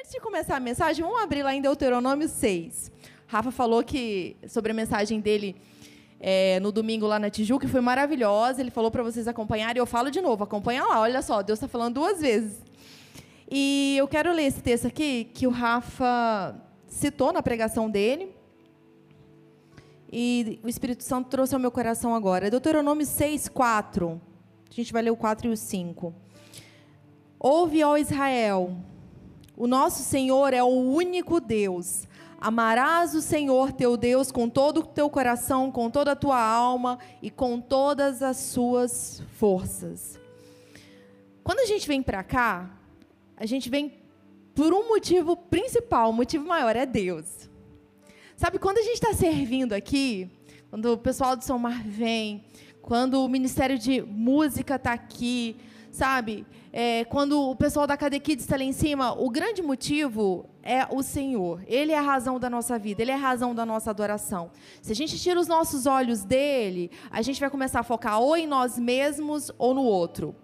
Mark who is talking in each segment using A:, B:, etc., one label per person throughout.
A: antes de começar a mensagem, vamos abrir lá em Deuteronômio 6. Rafa falou que sobre a mensagem dele é, no domingo lá na Tijuca, que foi maravilhosa. Ele falou para vocês acompanharem. Eu falo de novo, acompanha lá. Olha só, Deus está falando duas vezes. E eu quero ler esse texto aqui que o Rafa citou na pregação dele. E o Espírito Santo trouxe ao meu coração agora. Deuteronômio 6, 4. A gente vai ler o 4 e o 5. Ouve, ó Israel, o nosso Senhor é o único Deus. Amarás o Senhor teu Deus com todo o teu coração, com toda a tua alma e com todas as suas forças. Quando a gente vem para cá, a gente vem por um motivo principal, o motivo maior é Deus. Sabe, quando a gente está servindo aqui, quando o pessoal do São Mar vem, quando o Ministério de Música está aqui, sabe? É, quando o pessoal da Cadequides está lá em cima, o grande motivo é o Senhor. Ele é a razão da nossa vida, Ele é a razão da nossa adoração. Se a gente tira os nossos olhos dele, a gente vai começar a focar ou em nós mesmos ou no outro.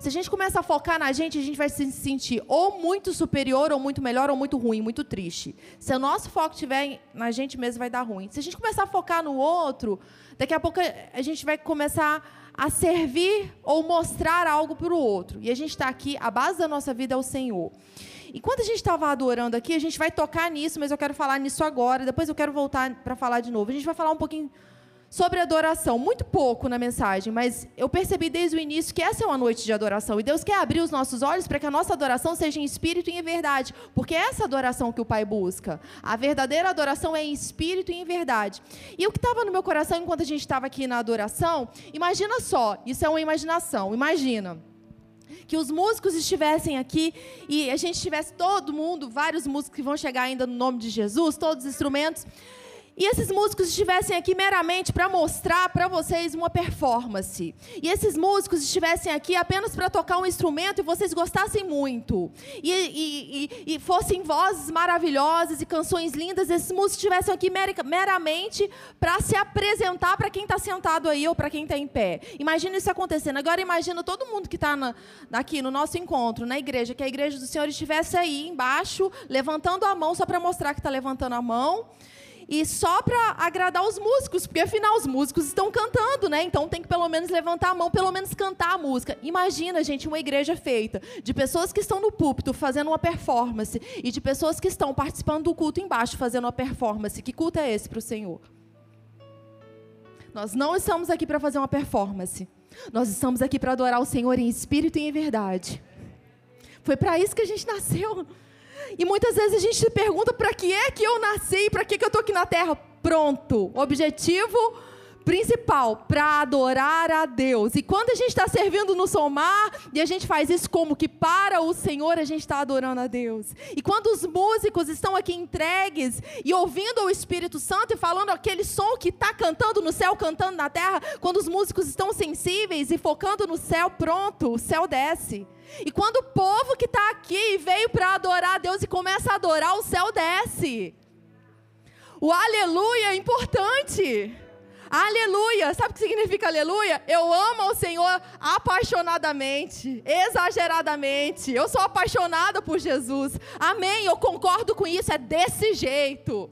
A: Se a gente começa a focar na gente, a gente vai se sentir ou muito superior, ou muito melhor, ou muito ruim, muito triste. Se o nosso foco estiver na gente mesmo, vai dar ruim. Se a gente começar a focar no outro, daqui a pouco a gente vai começar a servir ou mostrar algo para o outro. E a gente está aqui, a base da nossa vida é o Senhor. E quando a gente estava adorando aqui, a gente vai tocar nisso, mas eu quero falar nisso agora, depois eu quero voltar para falar de novo. A gente vai falar um pouquinho sobre adoração, muito pouco na mensagem, mas eu percebi desde o início que essa é uma noite de adoração e Deus quer abrir os nossos olhos para que a nossa adoração seja em espírito e em verdade, porque é essa adoração que o Pai busca. A verdadeira adoração é em espírito e em verdade. E o que estava no meu coração enquanto a gente estava aqui na adoração, imagina só, isso é uma imaginação, imagina que os músicos estivessem aqui e a gente tivesse todo mundo, vários músicos que vão chegar ainda no nome de Jesus, todos os instrumentos, e esses músicos estivessem aqui meramente para mostrar para vocês uma performance. E esses músicos estivessem aqui apenas para tocar um instrumento e vocês gostassem muito. E, e, e, e, fossem vozes maravilhosas e canções lindas. Esses músicos estivessem aqui meramente para se apresentar para quem está sentado aí ou para quem está em pé. Imagina isso acontecendo. Agora imagina todo mundo que está aqui no nosso encontro, na igreja, que a igreja do Senhor estivesse aí embaixo, levantando a mão só para mostrar que está levantando a mão e só para agradar os músicos, porque afinal os músicos estão cantando, né? Então tem que pelo menos levantar a mão, pelo menos cantar a música. Imagina, gente, uma igreja feita de pessoas que estão no púlpito fazendo uma performance e de pessoas que estão participando do culto embaixo fazendo uma performance. Que culto é esse para o Senhor? Nós não estamos aqui para fazer uma performance. Nós estamos aqui para adorar o Senhor em espírito e em verdade. Foi para isso que a gente nasceu. E muitas vezes a gente se pergunta para que é que eu nasci, para que, que eu estou aqui na terra. Pronto, objetivo principal, para adorar a Deus. E quando a gente está servindo no somar, e a gente faz isso como que para o Senhor, a gente está adorando a Deus. E quando os músicos estão aqui entregues e ouvindo o Espírito Santo e falando aquele som que está cantando no céu, cantando na terra, quando os músicos estão sensíveis e focando no céu, pronto, o céu desce. E quando o povo que está aqui veio para adorar a Deus e começa a adorar, o céu desce. O aleluia é importante. Aleluia. Sabe o que significa aleluia? Eu amo ao Senhor apaixonadamente, exageradamente. Eu sou apaixonada por Jesus. Amém. Eu concordo com isso. É desse jeito.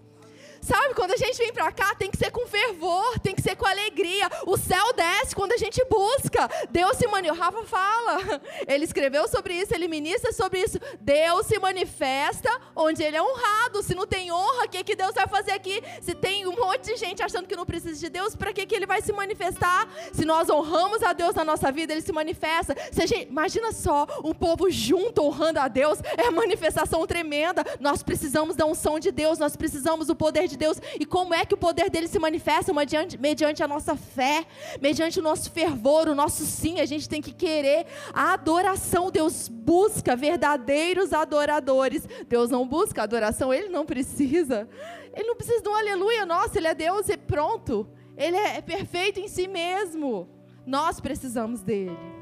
A: Sabe, quando a gente vem para cá, tem que ser com fervor, tem que ser com alegria. O céu desce quando a gente busca. Deus se manifesta. Rafa fala. Ele escreveu sobre isso, ele ministra sobre isso. Deus se manifesta onde ele é honrado. Se não tem honra, o que, que Deus vai fazer aqui? Se tem um monte de gente achando que não precisa de Deus, para que, que ele vai se manifestar? Se nós honramos a Deus na nossa vida, ele se manifesta. Se gente, imagina só, um povo junto honrando a Deus, é manifestação tremenda. Nós precisamos da unção de Deus, nós precisamos do poder de de Deus e como é que o poder dele se manifesta mediante, mediante a nossa fé, mediante o nosso fervor, o nosso sim. A gente tem que querer a adoração. Deus busca verdadeiros adoradores. Deus não busca adoração, ele não precisa. Ele não precisa de um aleluia, nossa, ele é Deus e pronto. Ele é perfeito em si mesmo. Nós precisamos dele.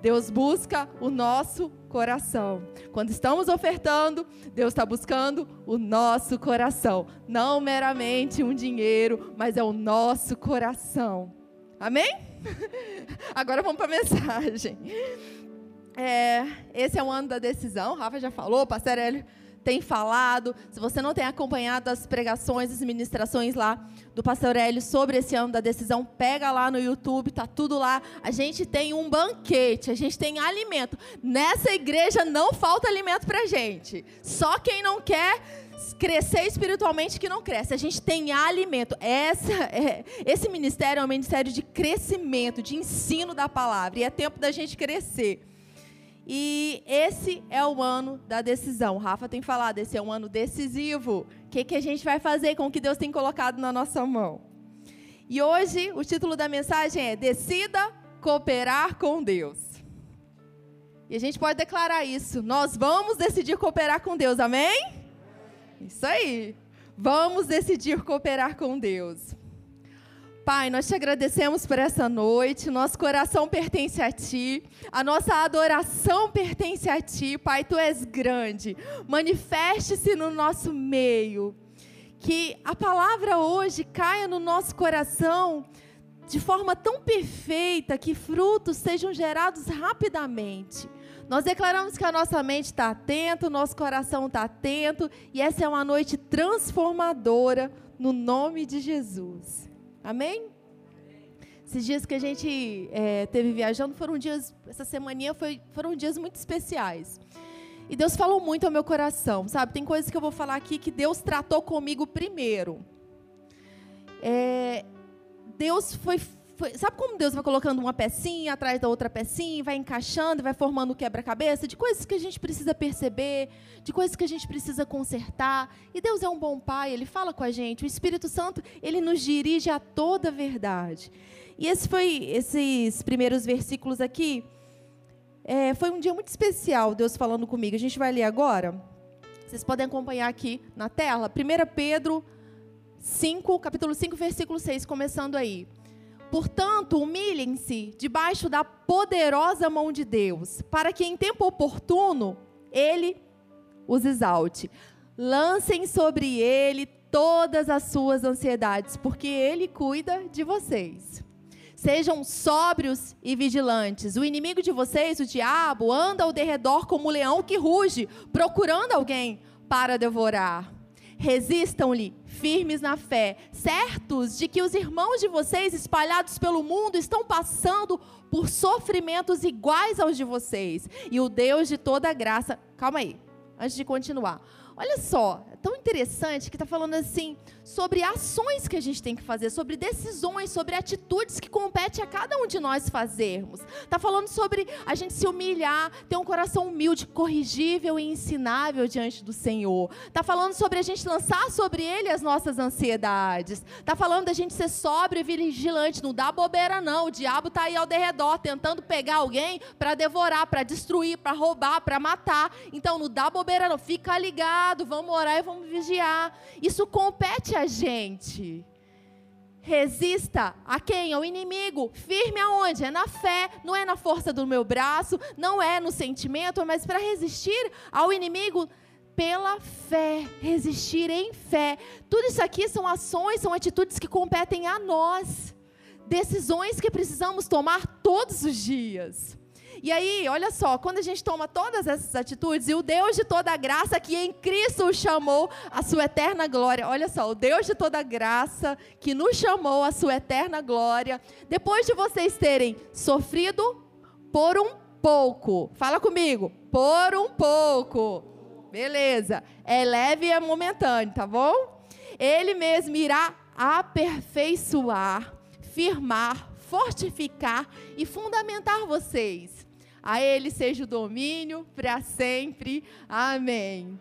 A: Deus busca o nosso coração. Quando estamos ofertando, Deus está buscando o nosso coração. Não meramente um dinheiro, mas é o nosso coração. Amém? Agora vamos para a mensagem. É, esse é o ano da decisão, Rafa já falou, pastor Hélio tem falado. Se você não tem acompanhado as pregações, as ministrações lá do pastor Hélio sobre esse ano da decisão, pega lá no YouTube, tá tudo lá. A gente tem um banquete, a gente tem alimento. Nessa igreja não falta alimento pra gente. Só quem não quer crescer espiritualmente que não cresce. A gente tem alimento. Essa é, esse ministério é um ministério de crescimento, de ensino da palavra. E é tempo da gente crescer. E esse é o ano da decisão. O Rafa tem falado, esse é um ano decisivo. O que, que a gente vai fazer com o que Deus tem colocado na nossa mão? E hoje o título da mensagem é Decida cooperar com Deus. E a gente pode declarar isso. Nós vamos decidir cooperar com Deus, amém? Isso aí. Vamos decidir cooperar com Deus. Pai, nós te agradecemos por essa noite. Nosso coração pertence a Ti. A nossa adoração pertence a Ti. Pai, Tu és grande. Manifeste-se no nosso meio. Que a palavra hoje caia no nosso coração de forma tão perfeita que frutos sejam gerados rapidamente. Nós declaramos que a nossa mente está atenta, o nosso coração está atento, e essa é uma noite transformadora no nome de Jesus. Amém? Esses dias que a gente é, teve viajando foram dias, essa semana foi, foram dias muito especiais. E Deus falou muito ao meu coração, sabe? Tem coisas que eu vou falar aqui que Deus tratou comigo primeiro. É, Deus foi foi, sabe como Deus vai colocando uma pecinha atrás da outra pecinha, vai encaixando, vai formando o quebra-cabeça de coisas que a gente precisa perceber, de coisas que a gente precisa consertar. E Deus é um bom pai, ele fala com a gente. O Espírito Santo, ele nos dirige a toda a verdade. E esse foi esses primeiros versículos aqui. É, foi um dia muito especial, Deus falando comigo. A gente vai ler agora. Vocês podem acompanhar aqui na tela. 1 Pedro 5, capítulo 5, versículo 6, começando aí. Portanto, humilhem-se debaixo da poderosa mão de Deus, para que em tempo oportuno ele os exalte. Lancem sobre ele todas as suas ansiedades, porque ele cuida de vocês. Sejam sóbrios e vigilantes. O inimigo de vocês, o diabo, anda ao derredor como um leão que ruge, procurando alguém para devorar. Resistam-lhe firmes na fé, certos de que os irmãos de vocês espalhados pelo mundo estão passando por sofrimentos iguais aos de vocês. E o Deus de toda graça. Calma aí, antes de continuar. Olha só, tão interessante que está falando assim sobre ações que a gente tem que fazer, sobre decisões, sobre atitudes que compete a cada um de nós fazermos. Está falando sobre a gente se humilhar, ter um coração humilde, corrigível e ensinável diante do Senhor. Está falando sobre a gente lançar sobre Ele as nossas ansiedades. Está falando da gente ser sóbrio e vigilante, não dá bobeira não. O diabo está aí ao derredor tentando pegar alguém para devorar, para destruir, para roubar, para matar. Então não dá bobeira não. Fica ligado vamos orar e vamos vigiar. Isso compete a gente. Resista a quem? Ao inimigo. Firme aonde? É na fé, não é na força do meu braço, não é no sentimento, mas para resistir ao inimigo pela fé, resistir em fé. Tudo isso aqui são ações, são atitudes que competem a nós. Decisões que precisamos tomar todos os dias. E aí, olha só, quando a gente toma todas essas atitudes, e o Deus de toda graça que em Cristo o chamou à sua eterna glória, olha só, o Deus de toda graça que nos chamou à sua eterna glória, depois de vocês terem sofrido por um pouco, fala comigo, por um pouco, beleza, é leve e é momentâneo, tá bom? Ele mesmo irá aperfeiçoar, firmar, fortificar e fundamentar vocês. A Ele seja o domínio para sempre. Amém.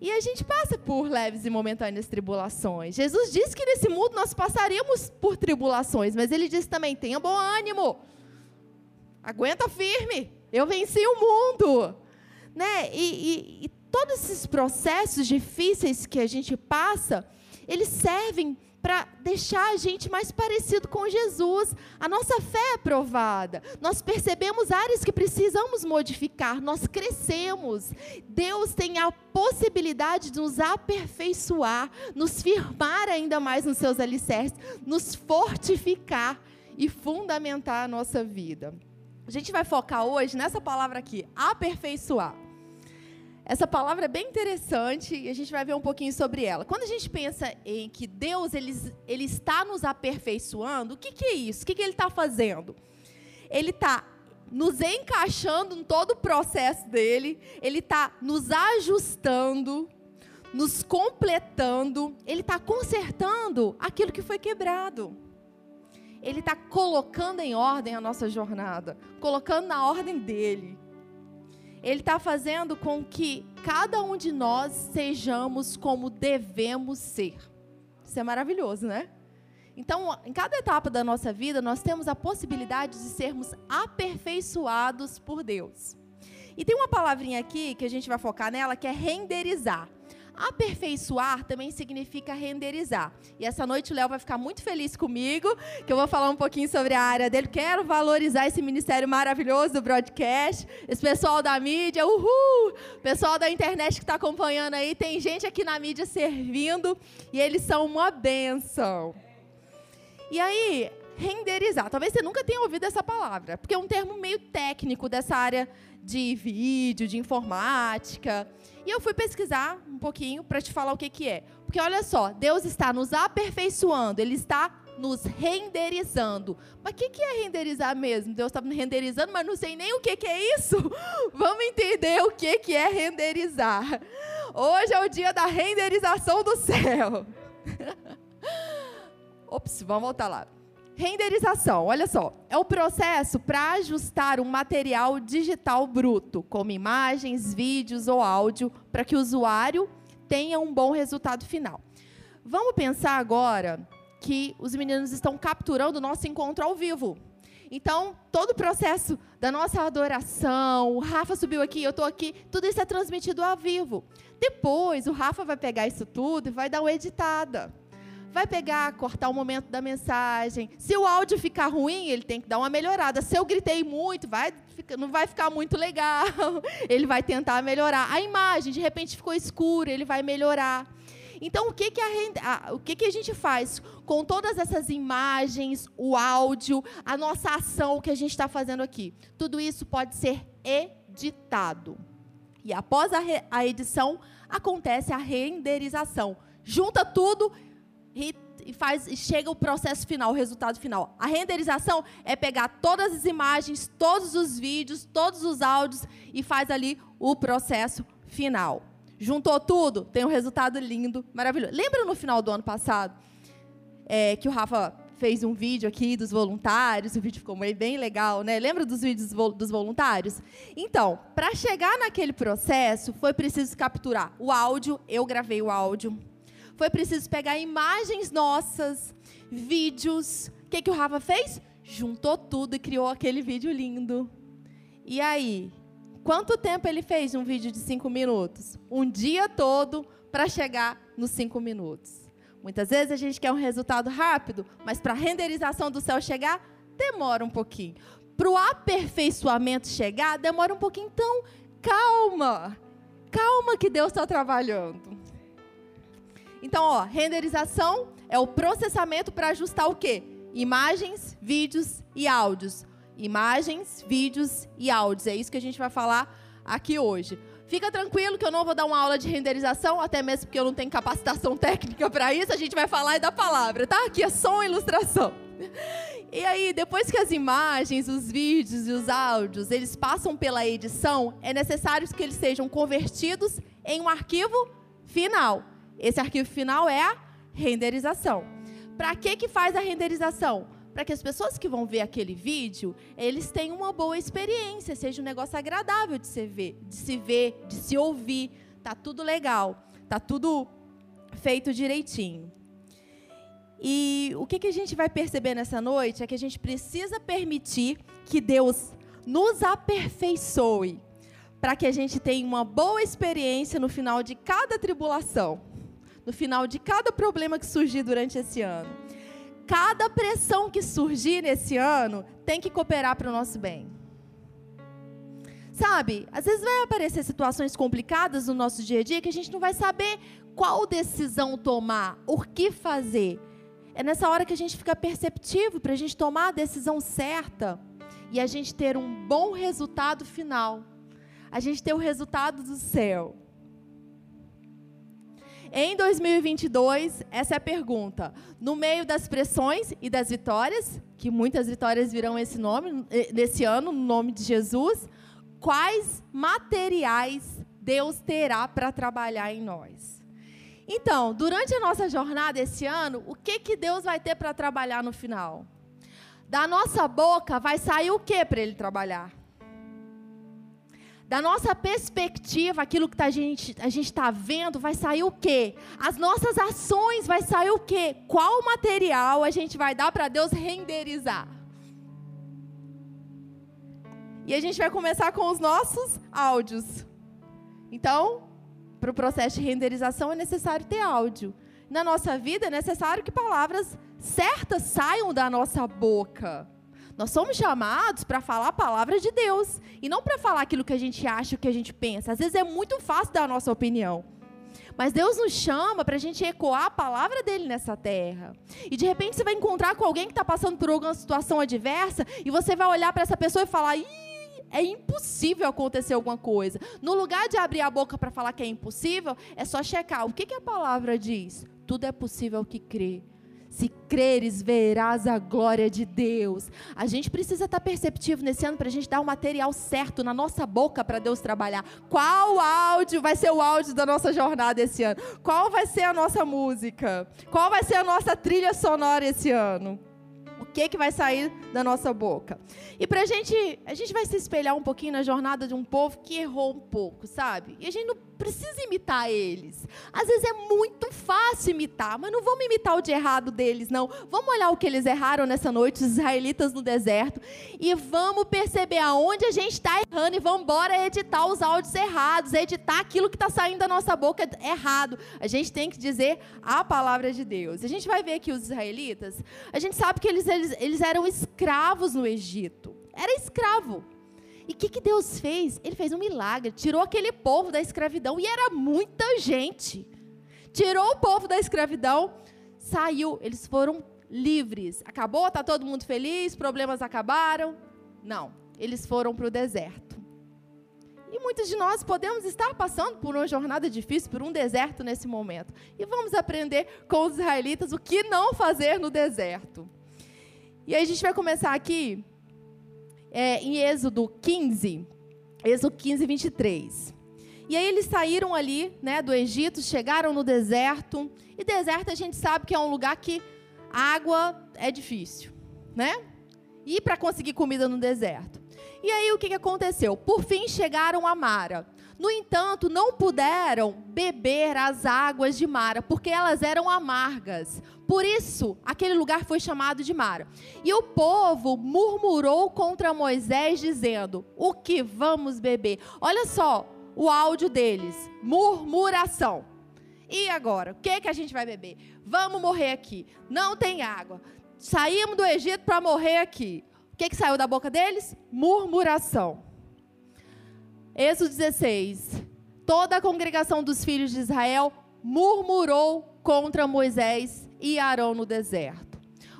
A: E a gente passa por leves e momentâneas tribulações. Jesus disse que nesse mundo nós passaríamos por tribulações, mas ele disse também: tenha bom ânimo, aguenta firme, eu venci o mundo. Né? E, e, e todos esses processos difíceis que a gente passa, eles servem para deixar a gente mais parecido com Jesus. A nossa fé é provada. Nós percebemos áreas que precisamos modificar, nós crescemos. Deus tem a possibilidade de nos aperfeiçoar, nos firmar ainda mais nos seus alicerces, nos fortificar e fundamentar a nossa vida. A gente vai focar hoje nessa palavra aqui, aperfeiçoar. Essa palavra é bem interessante e a gente vai ver um pouquinho sobre ela. Quando a gente pensa em que Deus ele, ele está nos aperfeiçoando, o que, que é isso? O que, que ele está fazendo? Ele está nos encaixando em todo o processo dele, ele está nos ajustando, nos completando, ele está consertando aquilo que foi quebrado. Ele está colocando em ordem a nossa jornada, colocando na ordem dele. Ele está fazendo com que cada um de nós sejamos como devemos ser. Isso é maravilhoso, né? Então, em cada etapa da nossa vida, nós temos a possibilidade de sermos aperfeiçoados por Deus. E tem uma palavrinha aqui que a gente vai focar nela, que é renderizar. Aperfeiçoar também significa renderizar. E essa noite o Léo vai ficar muito feliz comigo, que eu vou falar um pouquinho sobre a área dele. Quero valorizar esse ministério maravilhoso do broadcast, esse pessoal da mídia, uhul! Pessoal da internet que está acompanhando aí, tem gente aqui na mídia servindo e eles são uma benção. E aí, renderizar. Talvez você nunca tenha ouvido essa palavra, porque é um termo meio técnico dessa área de vídeo, de informática. E eu fui pesquisar um pouquinho para te falar o que, que é. Porque olha só, Deus está nos aperfeiçoando, Ele está nos renderizando. Mas o que, que é renderizar mesmo? Deus está me renderizando, mas não sei nem o que, que é isso. Vamos entender o que, que é renderizar. Hoje é o dia da renderização do céu. Ops, vamos voltar lá. Renderização, olha só, é o processo para ajustar um material digital bruto, como imagens, vídeos ou áudio, para que o usuário tenha um bom resultado final. Vamos pensar agora que os meninos estão capturando o nosso encontro ao vivo. Então, todo o processo da nossa adoração, o Rafa subiu aqui, eu estou aqui, tudo isso é transmitido ao vivo. Depois, o Rafa vai pegar isso tudo e vai dar uma editada vai pegar, cortar o momento da mensagem. Se o áudio ficar ruim, ele tem que dar uma melhorada. Se eu gritei muito, vai, não vai ficar muito legal. Ele vai tentar melhorar. A imagem, de repente, ficou escura, ele vai melhorar. Então, o que, que, a, o que, que a gente faz com todas essas imagens, o áudio, a nossa ação que a gente está fazendo aqui? Tudo isso pode ser editado. E após a, re, a edição, acontece a renderização. Junta tudo e faz e chega o processo final, o resultado final. A renderização é pegar todas as imagens, todos os vídeos, todos os áudios e faz ali o processo final. Juntou tudo, tem um resultado lindo, maravilhoso. Lembra no final do ano passado é, que o Rafa fez um vídeo aqui dos voluntários, o vídeo ficou bem legal, né? Lembra dos vídeos dos voluntários? Então, para chegar naquele processo, foi preciso capturar o áudio, eu gravei o áudio, foi preciso pegar imagens nossas, vídeos. O que, que o Rafa fez? Juntou tudo e criou aquele vídeo lindo. E aí, quanto tempo ele fez um vídeo de cinco minutos? Um dia todo para chegar nos cinco minutos. Muitas vezes a gente quer um resultado rápido, mas para a renderização do céu chegar, demora um pouquinho. Para o aperfeiçoamento chegar, demora um pouquinho. Então, calma. Calma que Deus está trabalhando. Então, ó, renderização é o processamento para ajustar o quê? Imagens, vídeos e áudios. Imagens, vídeos e áudios. É isso que a gente vai falar aqui hoje. Fica tranquilo que eu não vou dar uma aula de renderização, até mesmo porque eu não tenho capacitação técnica para isso. A gente vai falar da palavra, tá? Aqui é só uma ilustração. E aí, depois que as imagens, os vídeos e os áudios, eles passam pela edição, é necessário que eles sejam convertidos em um arquivo final. Esse arquivo final é a renderização. Para que que faz a renderização? Para que as pessoas que vão ver aquele vídeo, eles tenham uma boa experiência, seja um negócio agradável de se ver, de se ver, de se ouvir. Tá tudo legal, tá tudo feito direitinho. E o que, que a gente vai perceber nessa noite é que a gente precisa permitir que Deus nos aperfeiçoe, para que a gente tenha uma boa experiência no final de cada tribulação no final de cada problema que surgir durante esse ano. Cada pressão que surgir nesse ano tem que cooperar para o nosso bem. Sabe, às vezes vai aparecer situações complicadas no nosso dia a dia que a gente não vai saber qual decisão tomar, o que fazer. É nessa hora que a gente fica perceptivo para a gente tomar a decisão certa e a gente ter um bom resultado final. a gente ter o resultado do céu. Em 2022, essa é a pergunta. No meio das pressões e das vitórias, que muitas vitórias virão esse nome eh, nesse ano, no nome de Jesus, quais materiais Deus terá para trabalhar em nós? Então, durante a nossa jornada esse ano, o que que Deus vai ter para trabalhar no final? Da nossa boca vai sair o que para ele trabalhar? Da nossa perspectiva, aquilo que tá a gente a está vendo, vai sair o quê? As nossas ações vai sair o quê? Qual material a gente vai dar para Deus renderizar? E a gente vai começar com os nossos áudios. Então, para o processo de renderização é necessário ter áudio. Na nossa vida é necessário que palavras certas saiam da nossa boca. Nós somos chamados para falar a palavra de Deus e não para falar aquilo que a gente acha, o que a gente pensa. Às vezes é muito fácil dar a nossa opinião. Mas Deus nos chama para a gente ecoar a palavra dele nessa terra. E de repente você vai encontrar com alguém que está passando por alguma situação adversa e você vai olhar para essa pessoa e falar: Ih, é impossível acontecer alguma coisa. No lugar de abrir a boca para falar que é impossível, é só checar o que, que a palavra diz. Tudo é possível que crê. Se creres, verás a glória de Deus. A gente precisa estar perceptivo nesse ano para a gente dar o material certo na nossa boca para Deus trabalhar. Qual áudio vai ser o áudio da nossa jornada esse ano? Qual vai ser a nossa música? Qual vai ser a nossa trilha sonora esse ano? Que, que vai sair da nossa boca? E para a gente, a gente vai se espelhar um pouquinho na jornada de um povo que errou um pouco, sabe? E a gente não precisa imitar eles. Às vezes é muito fácil imitar, mas não vamos imitar o de errado deles, não. Vamos olhar o que eles erraram nessa noite, os israelitas no deserto, e vamos perceber aonde a gente está errando e vamos embora editar os áudios errados, editar aquilo que está saindo da nossa boca errado. A gente tem que dizer a palavra de Deus. A gente vai ver aqui os israelitas, a gente sabe que eles, eles, eles eram escravos no Egito. Era escravo. E o que, que Deus fez? Ele fez um milagre, tirou aquele povo da escravidão, e era muita gente. Tirou o povo da escravidão, saiu, eles foram livres. Acabou? Está todo mundo feliz? Problemas acabaram? Não, eles foram para o deserto. E muitos de nós podemos estar passando por uma jornada difícil, por um deserto nesse momento. E vamos aprender com os israelitas o que não fazer no deserto. E aí a gente vai começar aqui é, em Êxodo 15, Êxodo 15, 23. E aí eles saíram ali, né, do Egito, chegaram no deserto. E deserto a gente sabe que é um lugar que água é difícil, né? E para conseguir comida no deserto. E aí o que, que aconteceu? Por fim chegaram a Mara. No entanto, não puderam beber as águas de Mara, porque elas eram amargas. Por isso, aquele lugar foi chamado de Mara. E o povo murmurou contra Moisés, dizendo: O que vamos beber? Olha só o áudio deles: murmuração. E agora? O que, que a gente vai beber? Vamos morrer aqui. Não tem água. Saímos do Egito para morrer aqui. O que, que saiu da boca deles? Murmuração. Êxodo 16. Toda a congregação dos filhos de Israel murmurou contra Moisés e Arão no deserto.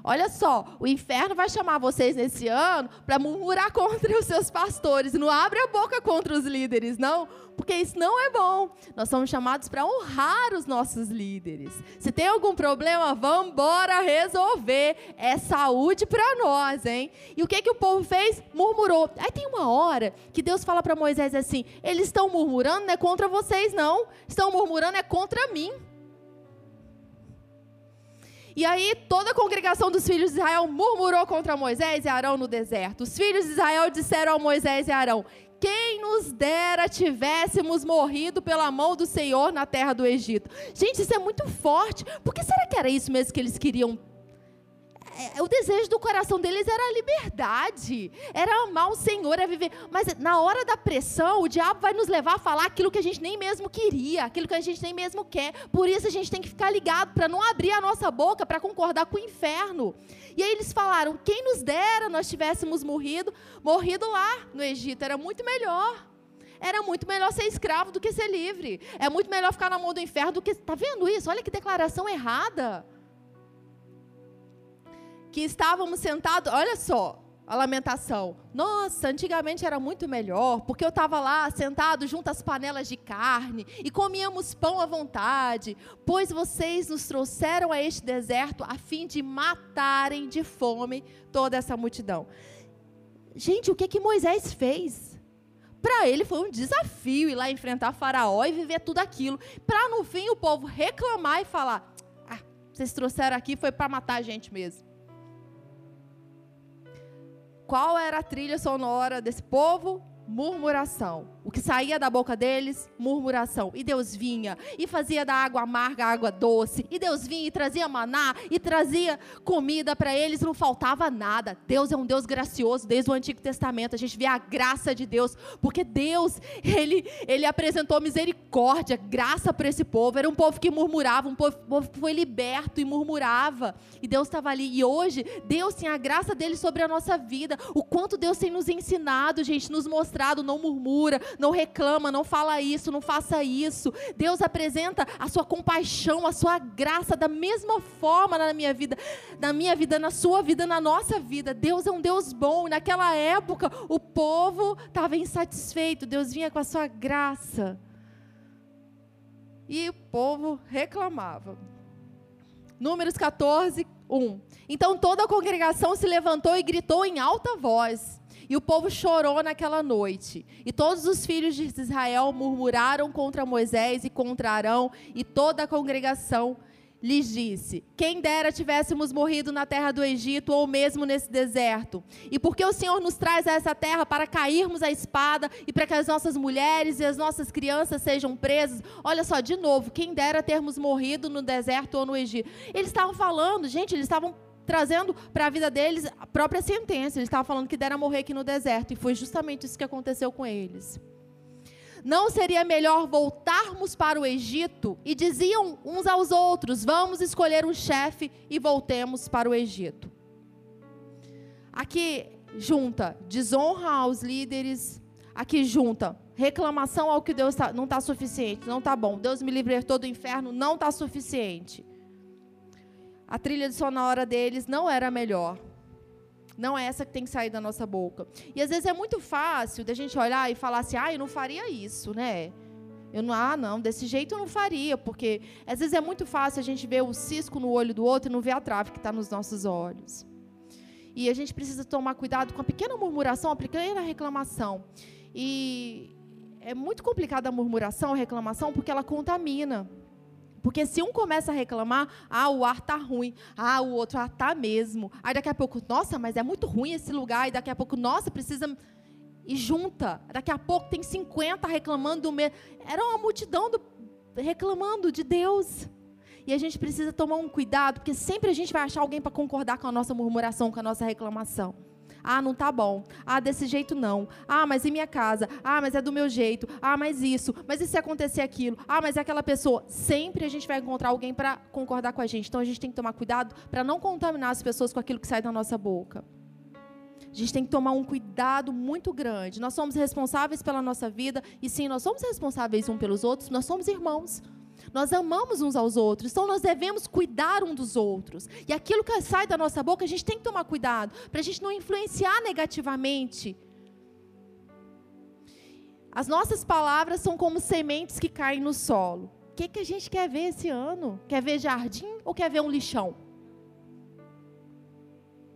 A: Olha só, o inferno vai chamar vocês nesse ano para murmurar contra os seus pastores. Não abre a boca contra os líderes, não, porque isso não é bom. Nós somos chamados para honrar os nossos líderes. Se tem algum problema, vamos embora resolver. É saúde para nós, hein? E o que que o povo fez? Murmurou. Aí tem uma hora que Deus fala para Moisés assim: eles estão murmurando não é contra vocês, não. Estão murmurando é contra mim. E aí toda a congregação dos filhos de Israel murmurou contra Moisés e Arão no deserto. Os filhos de Israel disseram a Moisés e Arão: Quem nos dera tivéssemos morrido pela mão do Senhor na terra do Egito. Gente, isso é muito forte. Por que será que era isso mesmo que eles queriam o desejo do coração deles era a liberdade, era amar o Senhor, era viver. Mas na hora da pressão, o diabo vai nos levar a falar aquilo que a gente nem mesmo queria, aquilo que a gente nem mesmo quer. Por isso a gente tem que ficar ligado para não abrir a nossa boca para concordar com o inferno. E aí eles falaram: quem nos dera nós tivéssemos morrido, morrido lá no Egito, era muito melhor. Era muito melhor ser escravo do que ser livre. É muito melhor ficar na mão do inferno do que. Está vendo isso? Olha que declaração errada que estávamos sentados, olha só, a lamentação. Nossa, antigamente era muito melhor, porque eu estava lá sentado junto às panelas de carne e comíamos pão à vontade, pois vocês nos trouxeram a este deserto a fim de matarem de fome toda essa multidão. Gente, o que que Moisés fez? Para ele foi um desafio ir lá enfrentar Faraó e viver tudo aquilo, para no fim o povo reclamar e falar: "Ah, vocês trouxeram aqui foi para matar a gente mesmo". Qual era a trilha sonora desse povo? Murmuração. O que saía da boca deles, murmuração. E Deus vinha e fazia da água amarga água doce. E Deus vinha e trazia maná e trazia comida para eles, não faltava nada. Deus é um Deus gracioso desde o Antigo Testamento. A gente vê a graça de Deus, porque Deus, ele ele apresentou misericórdia, graça para esse povo. Era um povo que murmurava, um povo, povo que foi liberto e murmurava. E Deus estava ali. E hoje, Deus tem a graça dele sobre a nossa vida. O quanto Deus tem nos ensinado, gente, nos mostrado não murmura, não reclama, não fala isso, não faça isso. Deus apresenta a sua compaixão, a sua graça da mesma forma na minha vida, na minha vida, na sua vida, na nossa vida. Deus é um Deus bom. Naquela época, o povo estava insatisfeito. Deus vinha com a sua graça. E o povo reclamava. Números 14, 1. Então toda a congregação se levantou e gritou em alta voz. E o povo chorou naquela noite. E todos os filhos de Israel murmuraram contra Moisés e contra Arão, e toda a congregação lhes disse: Quem dera tivéssemos morrido na terra do Egito ou mesmo nesse deserto. E porque o Senhor nos traz a essa terra para cairmos a espada e para que as nossas mulheres e as nossas crianças sejam presas? Olha só, de novo, quem dera termos morrido no deserto ou no Egito. Eles estavam falando, gente, eles estavam trazendo para a vida deles a própria sentença. Eles estavam falando que dera morrer aqui no deserto. E foi justamente isso que aconteceu com eles. Não seria melhor voltarmos para o Egito? E diziam uns aos outros: Vamos escolher um chefe e voltemos para o Egito. Aqui junta desonra aos líderes. Aqui junta reclamação ao que Deus tá, não está suficiente, não está bom. Deus me libertou do inferno, não está suficiente a trilha sonora deles não era a melhor. Não é essa que tem que sair da nossa boca. E às vezes é muito fácil da gente olhar e falar assim: ah, eu não faria isso, né? Eu não, ah, não, desse jeito eu não faria, porque às vezes é muito fácil a gente ver o cisco no olho do outro e não ver a trave que está nos nossos olhos. E a gente precisa tomar cuidado com a pequena murmuração, a pequena reclamação. E é muito complicada a murmuração, a reclamação, porque ela contamina. Porque se um começa a reclamar, ah, o ar tá ruim, ah, o outro, ah, tá mesmo. Aí daqui a pouco, nossa, mas é muito ruim esse lugar. E daqui a pouco, nossa, precisa. E junta. Daqui a pouco tem 50 reclamando do mesmo. Era uma multidão do... reclamando de Deus. E a gente precisa tomar um cuidado, porque sempre a gente vai achar alguém para concordar com a nossa murmuração, com a nossa reclamação. Ah, não tá bom. Ah, desse jeito não. Ah, mas em minha casa. Ah, mas é do meu jeito. Ah, mas isso. Mas e se acontecer aquilo? Ah, mas é aquela pessoa. Sempre a gente vai encontrar alguém para concordar com a gente. Então a gente tem que tomar cuidado para não contaminar as pessoas com aquilo que sai da nossa boca. A gente tem que tomar um cuidado muito grande. Nós somos responsáveis pela nossa vida e sim, nós somos responsáveis uns pelos outros. Nós somos irmãos. Nós amamos uns aos outros, então nós devemos cuidar um dos outros. E aquilo que sai da nossa boca, a gente tem que tomar cuidado, para a gente não influenciar negativamente. As nossas palavras são como sementes que caem no solo. O que, que a gente quer ver esse ano? Quer ver jardim ou quer ver um lixão?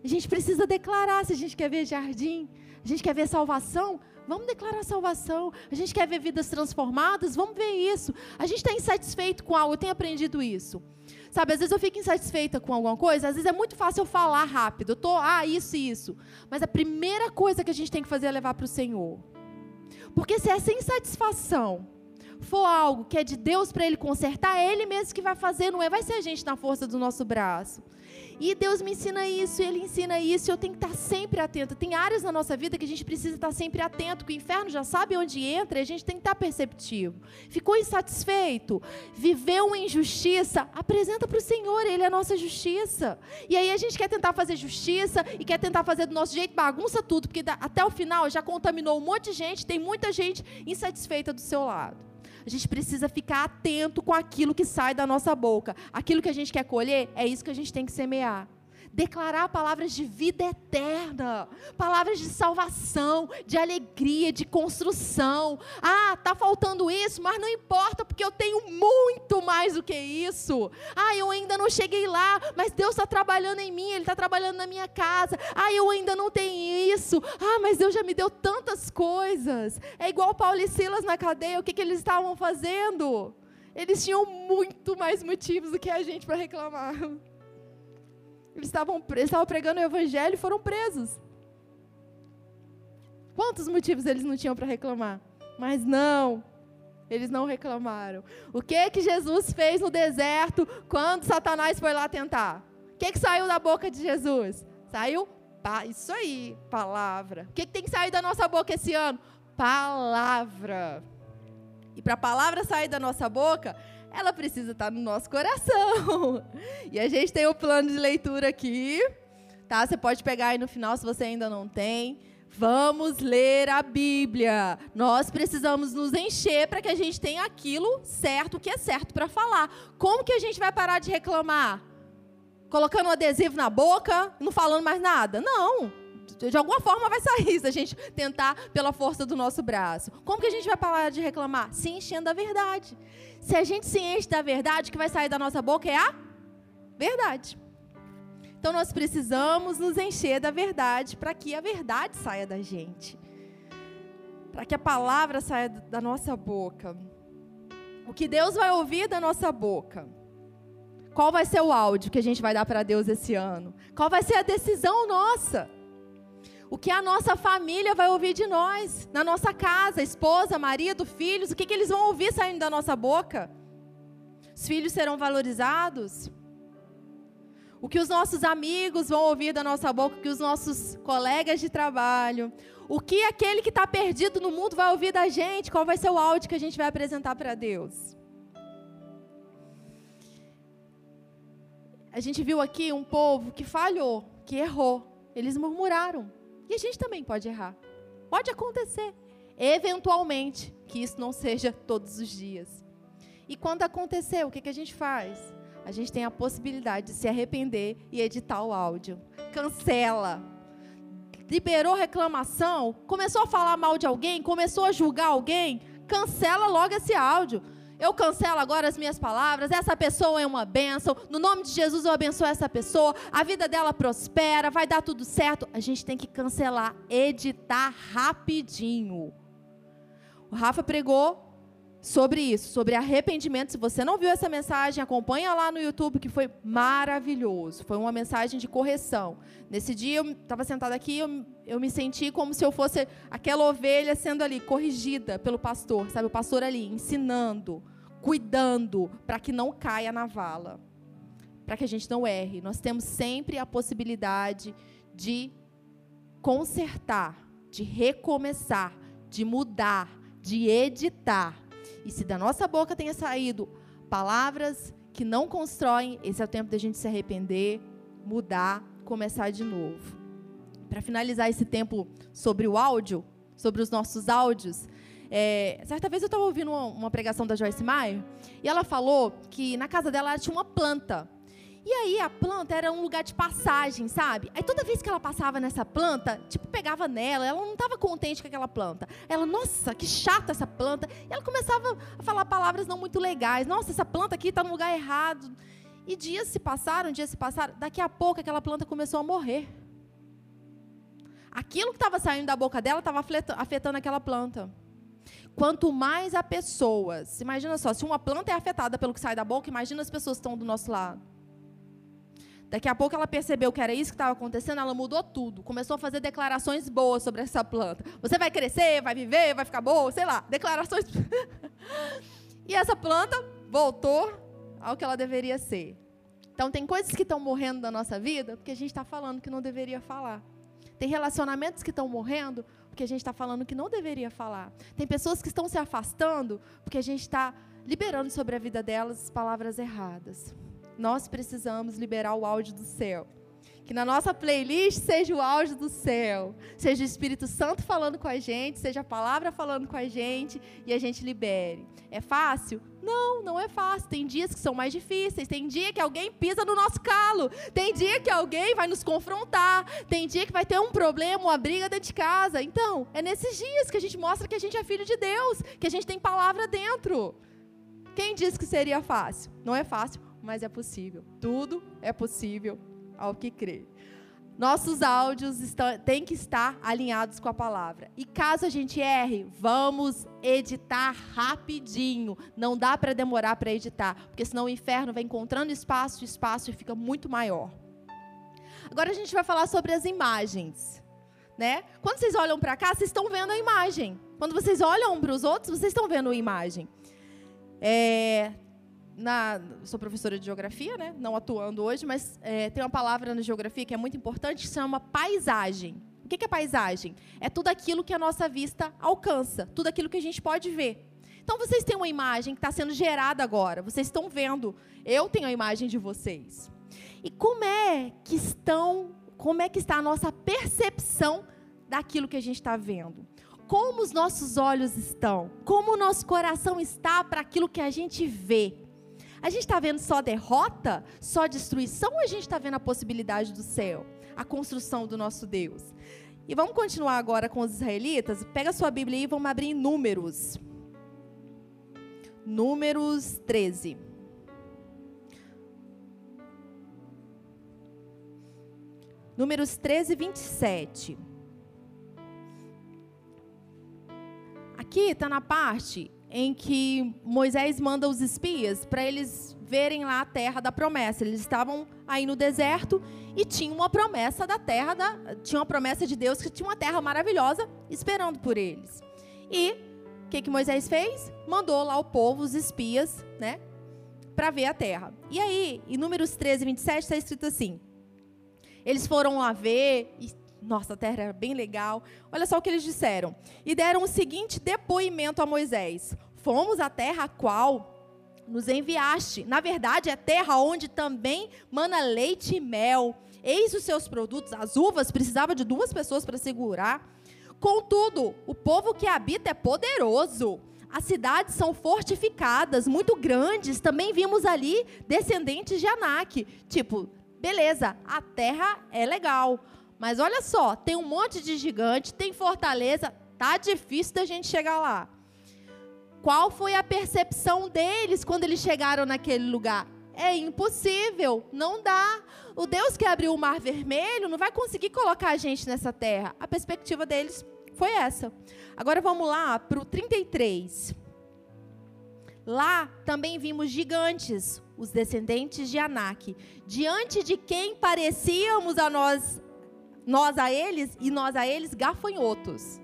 A: A gente precisa declarar se a gente quer ver jardim, a gente quer ver salvação, Vamos declarar salvação. A gente quer ver vidas transformadas, vamos ver isso. A gente está insatisfeito com algo, eu tenho aprendido isso. Sabe, às vezes eu fico insatisfeita com alguma coisa, às vezes é muito fácil eu falar rápido. Eu tô, ah, isso e isso. Mas a primeira coisa que a gente tem que fazer é levar para o Senhor. Porque se essa insatisfação for algo que é de Deus para ele consertar, é ele mesmo que vai fazer, não é vai ser a gente na força do nosso braço. E Deus me ensina isso, Ele ensina isso, eu tenho que estar sempre atento. Tem áreas na nossa vida que a gente precisa estar sempre atento, que o inferno já sabe onde entra e a gente tem que estar perceptivo. Ficou insatisfeito? Viveu uma injustiça? Apresenta para o Senhor, Ele é a nossa justiça. E aí a gente quer tentar fazer justiça e quer tentar fazer do nosso jeito, bagunça tudo, porque até o final já contaminou um monte de gente, tem muita gente insatisfeita do seu lado. A gente precisa ficar atento com aquilo que sai da nossa boca. Aquilo que a gente quer colher, é isso que a gente tem que semear. Declarar palavras de vida eterna, palavras de salvação, de alegria, de construção. Ah, tá faltando isso, mas não importa, porque eu tenho muito mais do que isso. Ah, eu ainda não cheguei lá, mas Deus está trabalhando em mim, Ele está trabalhando na minha casa. Ah, eu ainda não tenho isso. Ah, mas Deus já me deu tantas coisas. É igual Paulo e Silas na cadeia, o que, que eles estavam fazendo? Eles tinham muito mais motivos do que a gente para reclamar. Eles estavam, eles estavam pregando o evangelho e foram presos. Quantos motivos eles não tinham para reclamar? Mas não, eles não reclamaram. O que que Jesus fez no deserto quando Satanás foi lá tentar? O que que saiu da boca de Jesus? Saiu isso aí, palavra. O que, que tem que sair da nossa boca esse ano? Palavra. E para a palavra sair da nossa boca, ela precisa estar no nosso coração. E a gente tem o plano de leitura aqui, tá? Você pode pegar aí no final se você ainda não tem. Vamos ler a Bíblia. Nós precisamos nos encher para que a gente tenha aquilo certo, que é certo para falar. Como que a gente vai parar de reclamar? Colocando um adesivo na boca, não falando mais nada? Não de alguma forma vai sair se a gente tentar pela força do nosso braço. Como que a gente vai parar de reclamar? Se enchendo da verdade. Se a gente se enche da verdade, o que vai sair da nossa boca é a verdade. Então nós precisamos nos encher da verdade para que a verdade saia da gente. Para que a palavra saia da nossa boca. O que Deus vai ouvir da nossa boca. Qual vai ser o áudio que a gente vai dar para Deus esse ano? Qual vai ser a decisão nossa? O que a nossa família vai ouvir de nós, na nossa casa, esposa, marido, filhos, o que, que eles vão ouvir saindo da nossa boca? Os filhos serão valorizados? O que os nossos amigos vão ouvir da nossa boca, o que os nossos colegas de trabalho, o que aquele que está perdido no mundo vai ouvir da gente, qual vai ser o áudio que a gente vai apresentar para Deus? A gente viu aqui um povo que falhou, que errou, eles murmuraram. E a gente também pode errar. Pode acontecer. Eventualmente, que isso não seja todos os dias. E quando acontecer, o que, que a gente faz? A gente tem a possibilidade de se arrepender e editar o áudio. Cancela. Liberou reclamação, começou a falar mal de alguém, começou a julgar alguém, cancela logo esse áudio eu cancelo agora as minhas palavras, essa pessoa é uma bênção, no nome de Jesus eu abençoo essa pessoa, a vida dela prospera, vai dar tudo certo. A gente tem que cancelar, editar rapidinho. O Rafa pregou sobre isso, sobre arrependimento. Se você não viu essa mensagem, acompanha lá no YouTube, que foi maravilhoso. Foi uma mensagem de correção. Nesse dia, eu estava sentada aqui, eu, eu me senti como se eu fosse aquela ovelha sendo ali corrigida pelo pastor, sabe? O pastor ali ensinando, cuidando, para que não caia na vala, para que a gente não erre. Nós temos sempre a possibilidade de consertar, de recomeçar, de mudar, de editar e se da nossa boca tenha saído palavras que não constroem, esse é o tempo da gente se arrepender, mudar, começar de novo. Para finalizar esse tempo sobre o áudio, sobre os nossos áudios, é, certa vez eu estava ouvindo uma, uma, pregação da Joyce Meyer e ela falou que na casa dela tinha uma planta e aí a planta era um lugar de passagem, sabe? Aí toda vez que ela passava nessa planta, tipo, pegava nela, ela não estava contente com aquela planta. Ela, nossa, que chata essa planta. E ela começava a falar palavras não muito legais. Nossa, essa planta aqui está no lugar errado. E dias se passaram, dias se passaram, daqui a pouco aquela planta começou a morrer. Aquilo que estava saindo da boca dela estava afetando aquela planta. Quanto mais a pessoas, imagina só, se uma planta é afetada pelo que sai da boca, imagina as pessoas que estão do nosso lado. Daqui a pouco ela percebeu que era isso que estava acontecendo, ela mudou tudo. Começou a fazer declarações boas sobre essa planta. Você vai crescer, vai viver, vai ficar boa, sei lá, declarações. e essa planta voltou ao que ela deveria ser. Então, tem coisas que estão morrendo da nossa vida porque a gente está falando que não deveria falar. Tem relacionamentos que estão morrendo porque a gente está falando que não deveria falar. Tem pessoas que estão se afastando porque a gente está liberando sobre a vida delas palavras erradas nós precisamos liberar o áudio do céu. Que na nossa playlist seja o áudio do céu, seja o Espírito Santo falando com a gente, seja a palavra falando com a gente e a gente libere. É fácil? Não, não é fácil. Tem dias que são mais difíceis. Tem dia que alguém pisa no nosso calo. Tem dia que alguém vai nos confrontar. Tem dia que vai ter um problema, uma briga dentro de casa. Então, é nesses dias que a gente mostra que a gente é filho de Deus, que a gente tem palavra dentro. Quem disse que seria fácil? Não é fácil, mas é possível. Tudo é possível ao que crê. Nossos áudios estão, têm que estar alinhados com a palavra. E caso a gente erre, vamos editar rapidinho. Não dá para demorar para editar, porque senão o inferno vai encontrando espaço, espaço e fica muito maior. Agora a gente vai falar sobre as imagens. Né? Quando vocês olham para cá, vocês estão vendo a imagem. Quando vocês olham para os outros, vocês estão vendo a imagem. É, na, sou professora de geografia, né? não atuando hoje, mas é, tem uma palavra na geografia que é muito importante, que se chama paisagem. O que é paisagem? É tudo aquilo que a nossa vista alcança, tudo aquilo que a gente pode ver. Então vocês têm uma imagem que está sendo gerada agora, vocês estão vendo, eu tenho a imagem de vocês. E como é que estão, como é que está a nossa percepção daquilo que a gente está vendo? Como os nossos olhos estão? Como o nosso coração está para aquilo que a gente vê? A gente está vendo só derrota, só destruição, ou a gente está vendo a possibilidade do céu, a construção do nosso Deus? E vamos continuar agora com os israelitas. Pega sua Bíblia e vamos abrir em Números. Números 13. Números 13, 27. Aqui está na parte em que Moisés manda os espias para eles verem lá a terra da promessa. Eles estavam aí no deserto e tinha uma promessa da terra da, tinha uma promessa de Deus que tinha uma terra maravilhosa esperando por eles. E o que que Moisés fez? Mandou lá o povo, os espias, né, para ver a terra. E aí, em Números 13, 27 está escrito assim: eles foram lá ver e nossa, a terra era bem legal. Olha só o que eles disseram. E deram o seguinte depoimento a Moisés: Fomos à terra a qual nos enviaste. Na verdade, é terra onde também mana leite e mel. Eis os seus produtos. As uvas precisava de duas pessoas para segurar. Contudo, o povo que habita é poderoso. As cidades são fortificadas, muito grandes. Também vimos ali descendentes de Anak. Tipo, beleza, a terra é legal. Mas olha só, tem um monte de gigante, tem fortaleza, tá difícil da gente chegar lá. Qual foi a percepção deles quando eles chegaram naquele lugar? É impossível, não dá. O Deus que abriu o mar vermelho não vai conseguir colocar a gente nessa terra. A perspectiva deles foi essa. Agora vamos lá para o 33. Lá também vimos gigantes, os descendentes de Anak, diante de quem parecíamos a nós nós a eles e nós a eles gafanhotos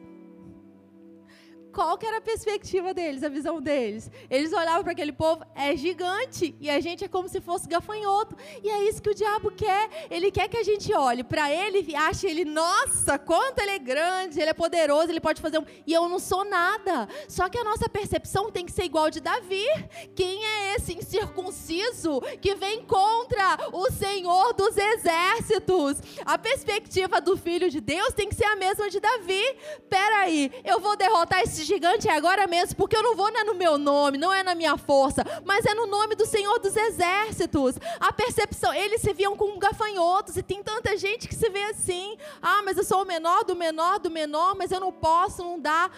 A: qual que era a perspectiva deles, a visão deles? Eles olhavam para aquele povo, é gigante, e a gente é como se fosse gafanhoto. E é isso que o diabo quer. Ele quer que a gente olhe para ele e ache ele, nossa, quanto ele é grande, ele é poderoso, ele pode fazer um. E eu não sou nada. Só que a nossa percepção tem que ser igual de Davi. Quem é esse incircunciso que vem contra o Senhor dos exércitos? A perspectiva do filho de Deus tem que ser a mesma de Davi. Peraí, eu vou derrotar esse gigante é agora mesmo, porque eu não vou não é no meu nome, não é na minha força, mas é no nome do Senhor dos Exércitos. A percepção, eles se viam como gafanhotos, e tem tanta gente que se vê assim. Ah, mas eu sou o menor do menor do menor, mas eu não posso, não dá.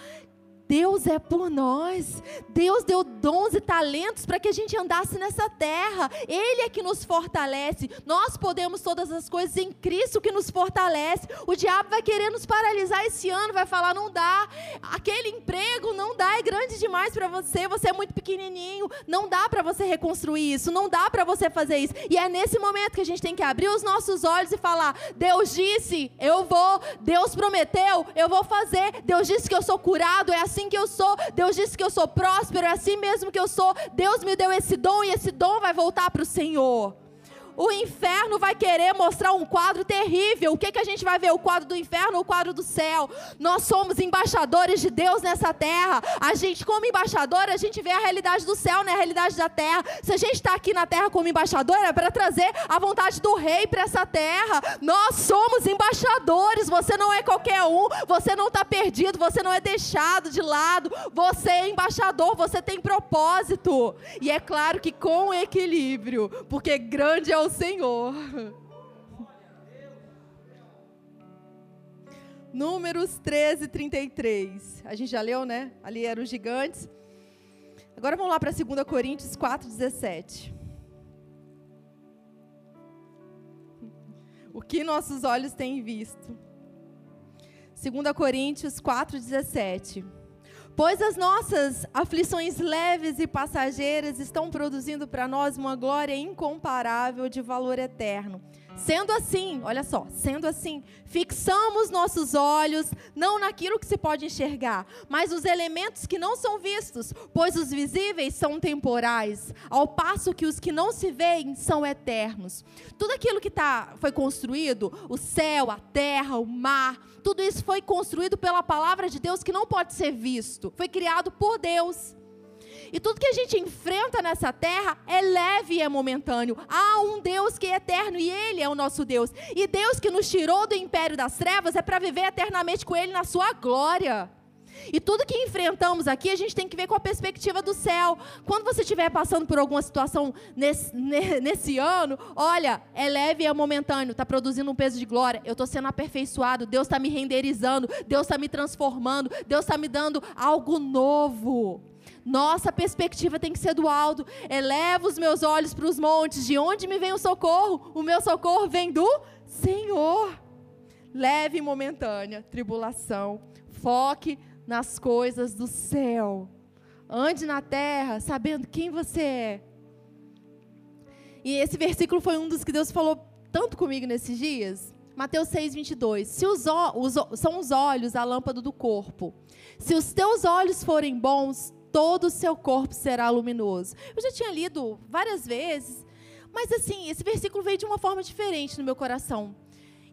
A: Deus é por nós. Deus deu dons e talentos para que a gente andasse nessa terra. Ele é que nos fortalece. Nós podemos todas as coisas em Cristo que nos fortalece. O diabo vai querer nos paralisar esse ano, vai falar não dá. Aquele emprego não dá, é grande demais para você. Você é muito pequenininho. Não dá para você reconstruir isso. Não dá para você fazer isso. E é nesse momento que a gente tem que abrir os nossos olhos e falar: Deus disse, eu vou. Deus prometeu, eu vou fazer. Deus disse que eu sou curado, é assim assim que eu sou. Deus disse que eu sou próspero, é assim mesmo que eu sou. Deus me deu esse dom e esse dom vai voltar para o Senhor. O inferno vai querer mostrar um quadro terrível. O que, que a gente vai ver? O quadro do inferno ou o quadro do céu? Nós somos embaixadores de Deus nessa terra. A gente, como embaixador, a gente vê a realidade do céu, né? a realidade da terra. Se a gente está aqui na terra como embaixador, é para trazer a vontade do rei para essa terra. Nós somos embaixadores. Você não é qualquer um. Você não está perdido. Você não é deixado de lado. Você é embaixador. Você tem propósito. E é claro que com equilíbrio, porque grande é o Senhor. Números 13, 33. A gente já leu, né? Ali eram os gigantes. Agora vamos lá para 2 Coríntios 4, 17. O que nossos olhos têm visto. 2 Coríntios 4, 17. Pois as nossas aflições leves e passageiras estão produzindo para nós uma glória incomparável de valor eterno. Sendo assim, olha só, sendo assim, fixamos nossos olhos não naquilo que se pode enxergar, mas os elementos que não são vistos, pois os visíveis são temporais, ao passo que os que não se veem são eternos. Tudo aquilo que tá, foi construído, o céu, a terra, o mar, tudo isso foi construído pela palavra de Deus que não pode ser visto, foi criado por Deus. E tudo que a gente enfrenta nessa terra é leve e é momentâneo. Há um Deus que é eterno e Ele é o nosso Deus. E Deus que nos tirou do império das trevas é para viver eternamente com Ele na sua glória. E tudo que enfrentamos aqui, a gente tem que ver com a perspectiva do céu. Quando você estiver passando por alguma situação nesse, nesse ano, olha, é leve e é momentâneo, está produzindo um peso de glória. Eu estou sendo aperfeiçoado, Deus está me renderizando, Deus está me transformando, Deus está me dando algo novo. Nossa perspectiva tem que ser do alto. Eleva os meus olhos para os montes. De onde me vem o socorro? O meu socorro vem do Senhor. Leve e momentânea tribulação. Foque nas coisas do céu. Ande na terra sabendo quem você é. E esse versículo foi um dos que Deus falou tanto comigo nesses dias. Mateus 6, 22. Se os, os, são os olhos a lâmpada do corpo. Se os teus olhos forem bons, todo o seu corpo será luminoso. Eu já tinha lido várias vezes, mas assim, esse versículo veio de uma forma diferente no meu coração.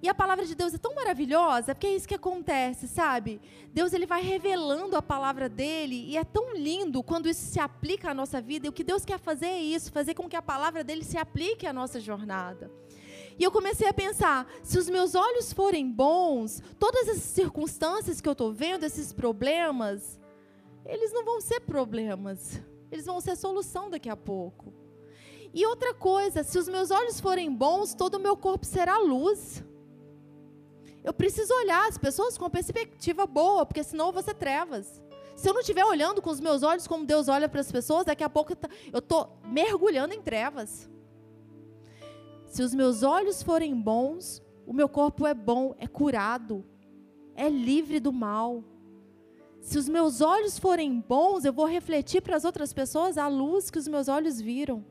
A: E a palavra de Deus é tão maravilhosa, porque é isso que acontece, sabe? Deus ele vai revelando a palavra dele e é tão lindo quando isso se aplica à nossa vida. E o que Deus quer fazer é isso, fazer com que a palavra dele se aplique à nossa jornada. E eu comecei a pensar: se os meus olhos forem bons, todas essas circunstâncias que eu estou vendo, esses problemas, eles não vão ser problemas, eles vão ser solução daqui a pouco. E outra coisa, se os meus olhos forem bons, todo o meu corpo será luz. Eu preciso olhar as pessoas com perspectiva boa, porque senão eu vou ser trevas. Se eu não estiver olhando com os meus olhos como Deus olha para as pessoas, daqui a pouco eu estou mergulhando em trevas. Se os meus olhos forem bons, o meu corpo é bom, é curado, é livre do mal. Se os meus olhos forem bons, eu vou refletir para as outras pessoas a luz que os meus olhos viram.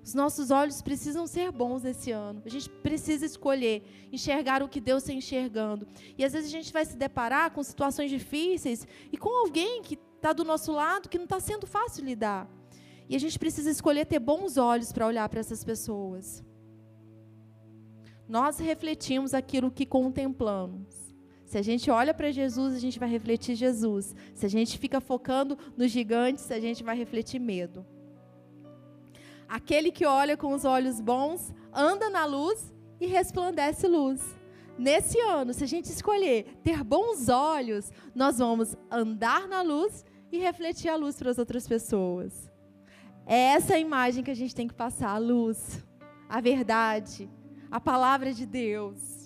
A: Os nossos olhos precisam ser bons esse ano. A gente precisa escolher, enxergar o que Deus está enxergando. E às vezes a gente vai se deparar com situações difíceis e com alguém que está do nosso lado que não está sendo fácil lidar. E a gente precisa escolher ter bons olhos para olhar para essas pessoas. Nós refletimos aquilo que contemplamos. Se a gente olha para Jesus, a gente vai refletir Jesus. Se a gente fica focando nos gigantes, a gente vai refletir medo. Aquele que olha com os olhos bons, anda na luz e resplandece luz. Nesse ano, se a gente escolher ter bons olhos, nós vamos andar na luz e refletir a luz para as outras pessoas. É essa a imagem que a gente tem que passar: a luz, a verdade, a palavra de Deus.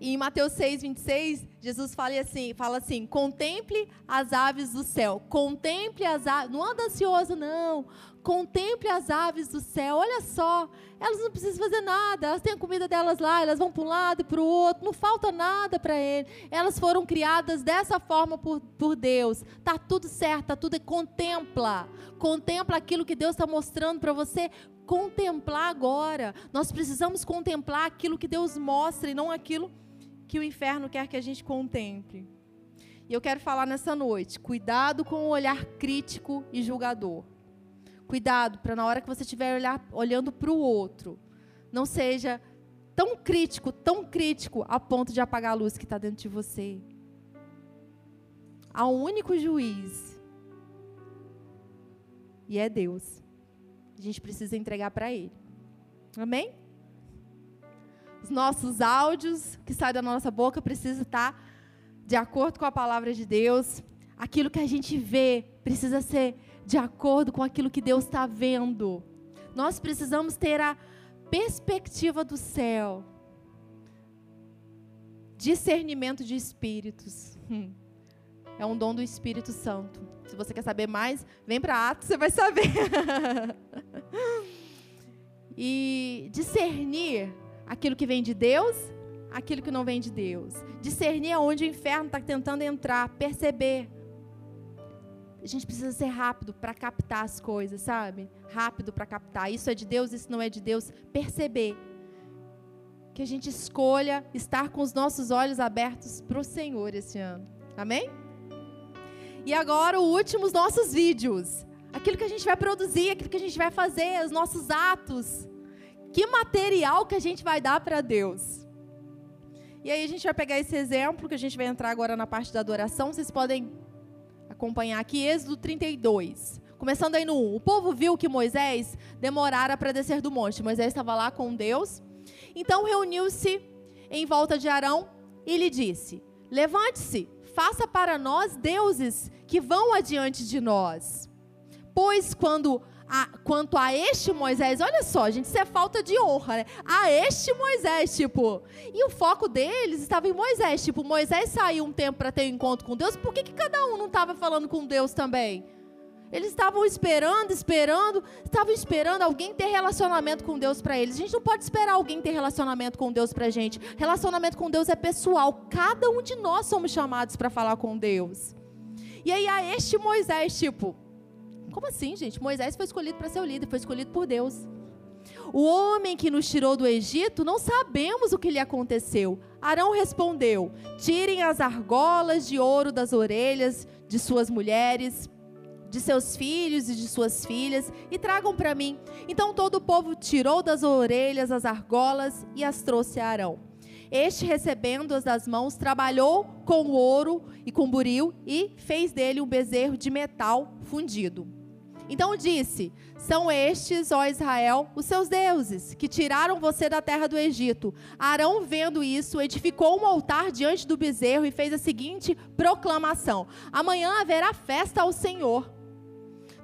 A: E em Mateus 6, 26, Jesus fala assim, fala assim: contemple as aves do céu. Contemple as aves. Não anda ansioso, não. Contemple as aves do céu. Olha só, elas não precisam fazer nada. Elas têm a comida delas lá, elas vão para um lado e para o outro. Não falta nada para ele. Elas foram criadas dessa forma por, por Deus. Tá tudo certo, tá tudo. Contempla. Contempla aquilo que Deus está mostrando para você contemplar agora. Nós precisamos contemplar aquilo que Deus mostra e não aquilo que o inferno quer que a gente contemple. E eu quero falar nessa noite: cuidado com o olhar crítico e julgador. Cuidado para na hora que você estiver olhando para o outro, não seja tão crítico, tão crítico, a ponto de apagar a luz que está dentro de você. Há um único juiz. E é Deus. A gente precisa entregar para Ele. Amém? Os nossos áudios que saem da nossa boca precisam estar de acordo com a palavra de Deus. Aquilo que a gente vê precisa ser de acordo com aquilo que Deus está vendo. Nós precisamos ter a perspectiva do céu. Discernimento de espíritos. Hum. É um dom do Espírito Santo. Se você quer saber mais, vem para Atos, você vai saber. e discernir aquilo que vem de Deus, aquilo que não vem de Deus. Discernir aonde o inferno está tentando entrar, perceber a gente precisa ser rápido para captar as coisas, sabe? Rápido para captar. Isso é de Deus, isso não é de Deus. Perceber. Que a gente escolha estar com os nossos olhos abertos para o Senhor esse ano. Amém? E agora, o último, os nossos vídeos. Aquilo que a gente vai produzir, aquilo que a gente vai fazer, os nossos atos. Que material que a gente vai dar para Deus? E aí a gente vai pegar esse exemplo que a gente vai entrar agora na parte da adoração. Vocês podem acompanhar aqui, Êxodo 32. Começando aí no 1. O povo viu que Moisés demorara para descer do monte. Moisés estava lá com Deus. Então reuniu-se em volta de Arão e lhe disse: Levante-se, faça para nós deuses que vão adiante de nós. Pois quando a, quanto a este Moisés, olha só, gente, isso é falta de honra, né? A este Moisés, tipo. E o foco deles estava em Moisés. Tipo, Moisés saiu um tempo para ter um encontro com Deus, por que, que cada um não estava falando com Deus também? Eles estavam esperando, esperando, estavam esperando alguém ter relacionamento com Deus para eles. A gente não pode esperar alguém ter relacionamento com Deus para a gente. Relacionamento com Deus é pessoal. Cada um de nós somos chamados para falar com Deus. E aí a este Moisés, tipo, como assim, gente? Moisés foi escolhido para ser o líder, foi escolhido por Deus. O homem que nos tirou do Egito, não sabemos o que lhe aconteceu. Arão respondeu: Tirem as argolas de ouro das orelhas de suas mulheres, de seus filhos e de suas filhas, e tragam para mim. Então todo o povo tirou das orelhas as argolas e as trouxe a Arão. Este, recebendo-as das mãos, trabalhou com ouro e com buril e fez dele um bezerro de metal fundido. Então disse: São estes, ó Israel, os seus deuses, que tiraram você da terra do Egito. Arão, vendo isso, edificou um altar diante do bezerro e fez a seguinte proclamação: Amanhã haverá festa ao Senhor.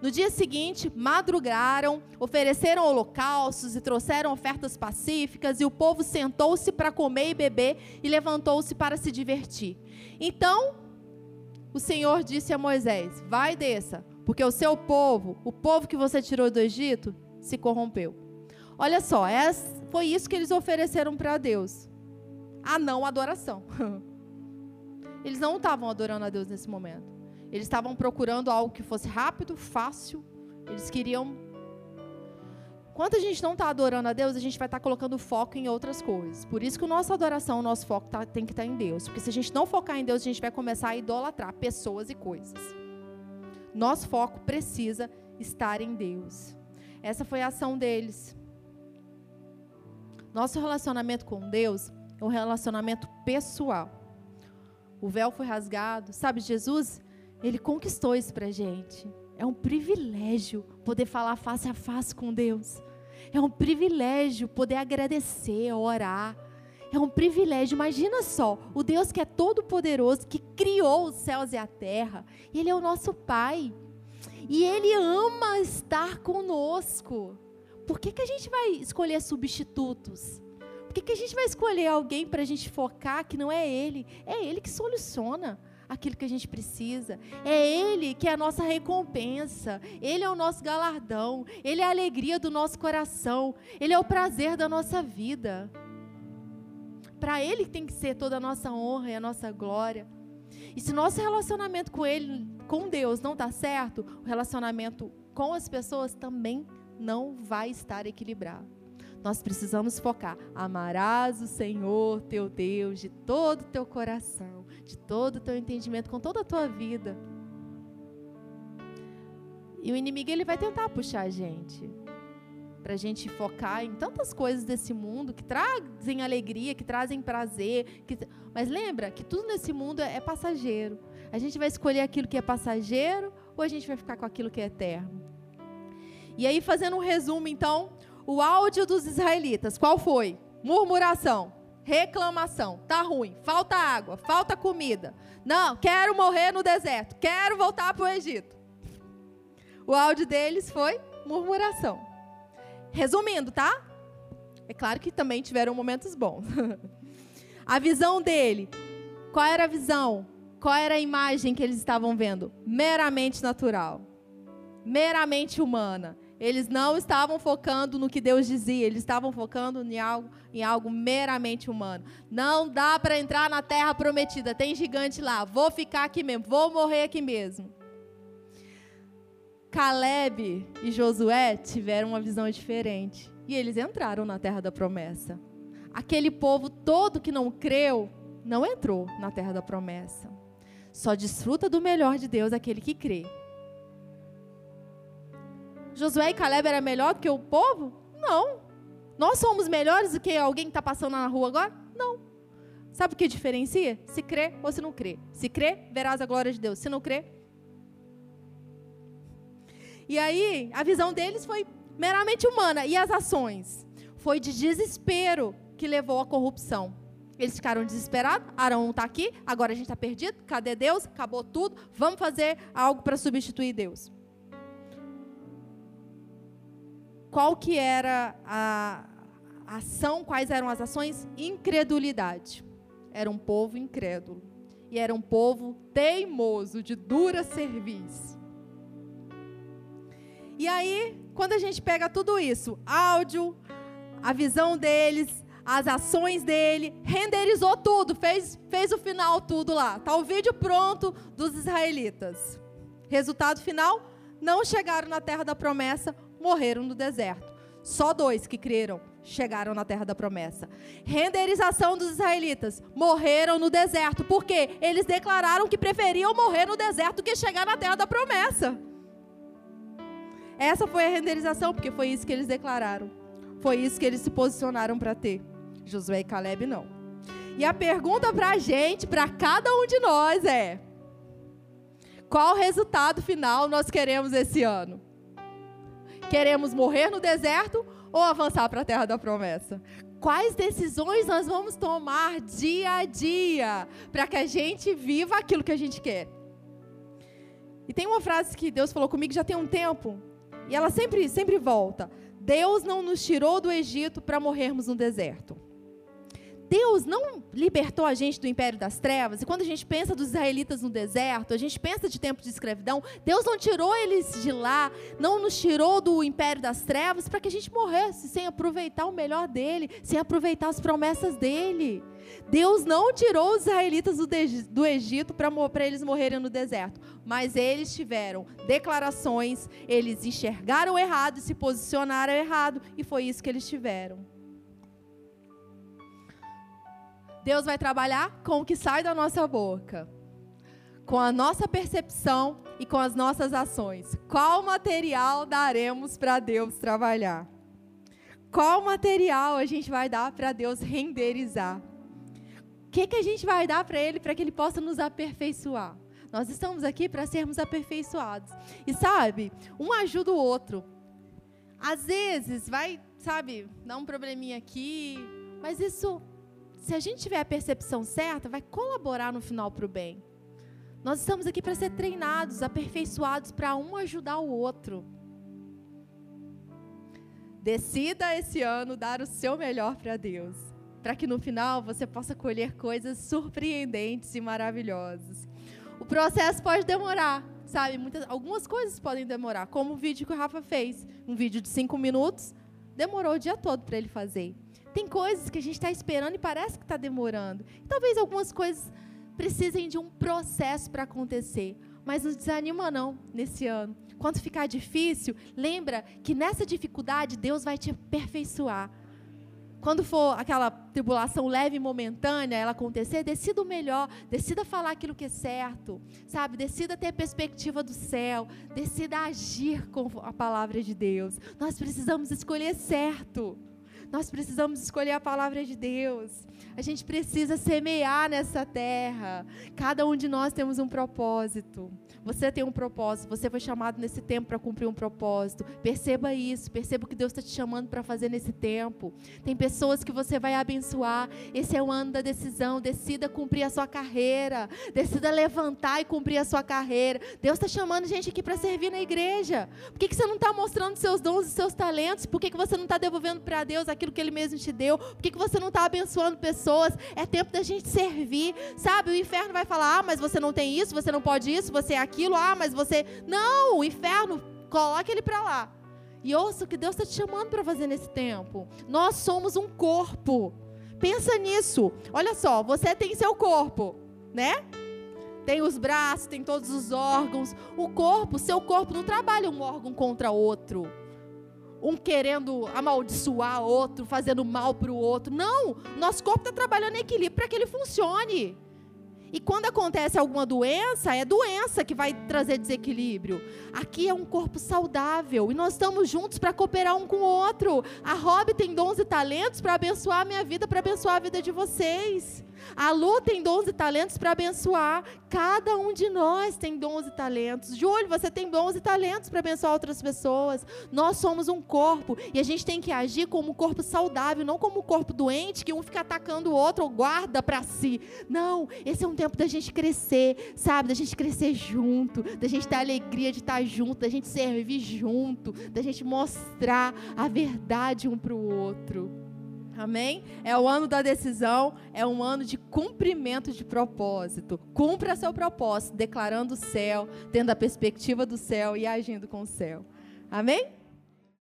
A: No dia seguinte, madrugaram, ofereceram holocaustos e trouxeram ofertas pacíficas, e o povo sentou-se para comer e beber e levantou-se para se divertir. Então, o Senhor disse a Moisés: Vai desça porque o seu povo, o povo que você tirou do Egito, se corrompeu. Olha só, foi isso que eles ofereceram para Deus. A não adoração. Eles não estavam adorando a Deus nesse momento. Eles estavam procurando algo que fosse rápido, fácil. Eles queriam. Quando a gente não está adorando a Deus, a gente vai estar tá colocando foco em outras coisas. Por isso que a nossa adoração, o nosso foco tá, tem que estar tá em Deus. Porque se a gente não focar em Deus, a gente vai começar a idolatrar pessoas e coisas. Nosso foco precisa estar em Deus. Essa foi a ação deles. Nosso relacionamento com Deus é um relacionamento pessoal. O véu foi rasgado. Sabe, Jesus, ele conquistou isso para gente. É um privilégio poder falar face a face com Deus. É um privilégio poder agradecer, orar. É um privilégio. Imagina só, o Deus que é todo poderoso, que criou os céus e a terra, ele é o nosso Pai. E ele ama estar conosco. Por que, que a gente vai escolher substitutos? Por que, que a gente vai escolher alguém para a gente focar que não é ele? É ele que soluciona aquilo que a gente precisa. É Ele que é a nossa recompensa. Ele é o nosso galardão. Ele é a alegria do nosso coração. Ele é o prazer da nossa vida para Ele tem que ser toda a nossa honra e a nossa glória. E se nosso relacionamento com Ele, com Deus, não está certo, o relacionamento com as pessoas também não vai estar equilibrado. Nós precisamos focar. Amarás o Senhor teu Deus de todo o teu coração, de todo o teu entendimento, com toda a tua vida. E o inimigo ele vai tentar puxar a gente para a gente focar em tantas coisas desse mundo que trazem alegria, que trazem prazer. Que... Mas lembra que tudo nesse mundo é, é passageiro. A gente vai escolher aquilo que é passageiro ou a gente vai ficar com aquilo que é eterno. E aí, fazendo um resumo, então, o áudio dos israelitas, qual foi? Murmuração, reclamação, tá ruim, falta água, falta comida. Não, quero morrer no deserto, quero voltar para o Egito. O áudio deles foi murmuração. Resumindo, tá? É claro que também tiveram momentos bons. a visão dele, qual era a visão? Qual era a imagem que eles estavam vendo? Meramente natural, meramente humana. Eles não estavam focando no que Deus dizia, eles estavam focando em algo, em algo meramente humano. Não dá para entrar na terra prometida, tem gigante lá, vou ficar aqui mesmo, vou morrer aqui mesmo. Caleb e Josué tiveram uma visão diferente. E eles entraram na terra da promessa. Aquele povo todo que não creu, não entrou na terra da promessa. Só desfruta do melhor de Deus aquele que crê. Josué e Caleb era melhor do que o povo? Não. Nós somos melhores do que alguém que está passando na rua agora? Não. Sabe o que diferencia? Se crê ou se não crê. Se crê, verás a glória de Deus. Se não crê, e aí, a visão deles foi meramente humana. E as ações? Foi de desespero que levou à corrupção. Eles ficaram desesperados. Arão está aqui, agora a gente está perdido. Cadê Deus? Acabou tudo. Vamos fazer algo para substituir Deus. Qual que era a ação? Quais eram as ações? Incredulidade. Era um povo incrédulo. E era um povo teimoso, de dura serviço. E aí, quando a gente pega tudo isso, áudio, a visão deles, as ações dele, renderizou tudo, fez, fez o final tudo lá. Tá o vídeo pronto dos israelitas. Resultado final: não chegaram na terra da promessa, morreram no deserto. Só dois que creram chegaram na terra da promessa. Renderização dos israelitas, morreram no deserto, porque eles declararam que preferiam morrer no deserto que chegar na terra da promessa. Essa foi a renderização, porque foi isso que eles declararam. Foi isso que eles se posicionaram para ter. Josué e Caleb não. E a pergunta para a gente, para cada um de nós é: qual resultado final nós queremos esse ano? Queremos morrer no deserto ou avançar para a terra da promessa? Quais decisões nós vamos tomar dia a dia para que a gente viva aquilo que a gente quer? E tem uma frase que Deus falou comigo já tem um tempo, e ela sempre, sempre volta. Deus não nos tirou do Egito para morrermos no deserto. Deus não libertou a gente do império das trevas, e quando a gente pensa dos israelitas no deserto, a gente pensa de tempo de escravidão, Deus não tirou eles de lá, não nos tirou do império das trevas para que a gente morresse sem aproveitar o melhor dele, sem aproveitar as promessas dele. Deus não tirou os israelitas do, Egito para eles morrerem no deserto, mas eles tiveram declarações, eles enxergaram errado, se posicionaram errado, e foi isso que eles tiveram. Deus vai trabalhar com o que sai da nossa boca, com a nossa percepção e com as nossas ações. Qual material daremos para Deus trabalhar? Qual material a gente vai dar para Deus renderizar? Que, que a gente vai dar para Ele para que Ele possa nos aperfeiçoar? Nós estamos aqui para sermos aperfeiçoados. E sabe, um ajuda o outro. Às vezes vai, sabe, dar um probleminha aqui, mas isso se a gente tiver a percepção certa, vai colaborar no final para o bem. Nós estamos aqui para ser treinados, aperfeiçoados, para um ajudar o outro. Decida esse ano dar o seu melhor para Deus, para que no final você possa colher coisas surpreendentes e maravilhosas. O processo pode demorar, sabe? Muitas, algumas coisas podem demorar, como o vídeo que o Rafa fez, um vídeo de cinco minutos, demorou o dia todo para ele fazer. Tem coisas que a gente está esperando e parece que está demorando. talvez algumas coisas precisem de um processo para acontecer. Mas não desanima não nesse ano. Quando ficar difícil, lembra que nessa dificuldade Deus vai te aperfeiçoar. Quando for aquela tribulação leve e momentânea, ela acontecer, decida o melhor, decida falar aquilo que é certo, sabe? Decida ter a perspectiva do céu, decida agir com a palavra de Deus. Nós precisamos escolher certo. Nós precisamos escolher a palavra de Deus. A gente precisa semear nessa terra. Cada um de nós temos um propósito. Você tem um propósito, você foi chamado nesse tempo para cumprir um propósito. Perceba isso, perceba o que Deus está te chamando para fazer nesse tempo. Tem pessoas que você vai abençoar. Esse é o ano da decisão. Decida cumprir a sua carreira. Decida levantar e cumprir a sua carreira. Deus está chamando gente aqui para servir na igreja. Por que, que você não está mostrando seus dons e seus talentos? Por que, que você não está devolvendo para Deus aquilo que Ele mesmo te deu? Por que, que você não está abençoando pessoas? É tempo da gente servir. Sabe, o inferno vai falar: ah, mas você não tem isso, você não pode isso, você é aqui aquilo, ah, mas você. Não, o inferno, coloque ele para lá. E ouça o que Deus está te chamando para fazer nesse tempo. Nós somos um corpo. Pensa nisso. Olha só, você tem seu corpo, né? Tem os braços, tem todos os órgãos. O corpo, seu corpo não trabalha um órgão contra outro. Um querendo amaldiçoar outro, fazendo mal para o outro. Não, nosso corpo está trabalhando em equilíbrio para que ele funcione. E quando acontece alguma doença, é doença que vai trazer desequilíbrio. Aqui é um corpo saudável e nós estamos juntos para cooperar um com o outro. A Rob tem dons e talentos para abençoar a minha vida, para abençoar a vida de vocês. A Lu tem dons e talentos para abençoar. Cada um de nós tem dons e talentos. Júlio, você tem dons e talentos para abençoar outras pessoas. Nós somos um corpo e a gente tem que agir como um corpo saudável, não como um corpo doente que um fica atacando o outro ou guarda para si. Não, esse é um tempo da gente crescer, sabe? Da gente crescer junto, da gente ter a alegria de estar junto, da gente servir junto, da gente mostrar a verdade um para o outro. Amém? É o ano da decisão, é um ano de cumprimento de propósito. Cumpra seu propósito, declarando o céu, tendo a perspectiva do céu e agindo com o céu. Amém?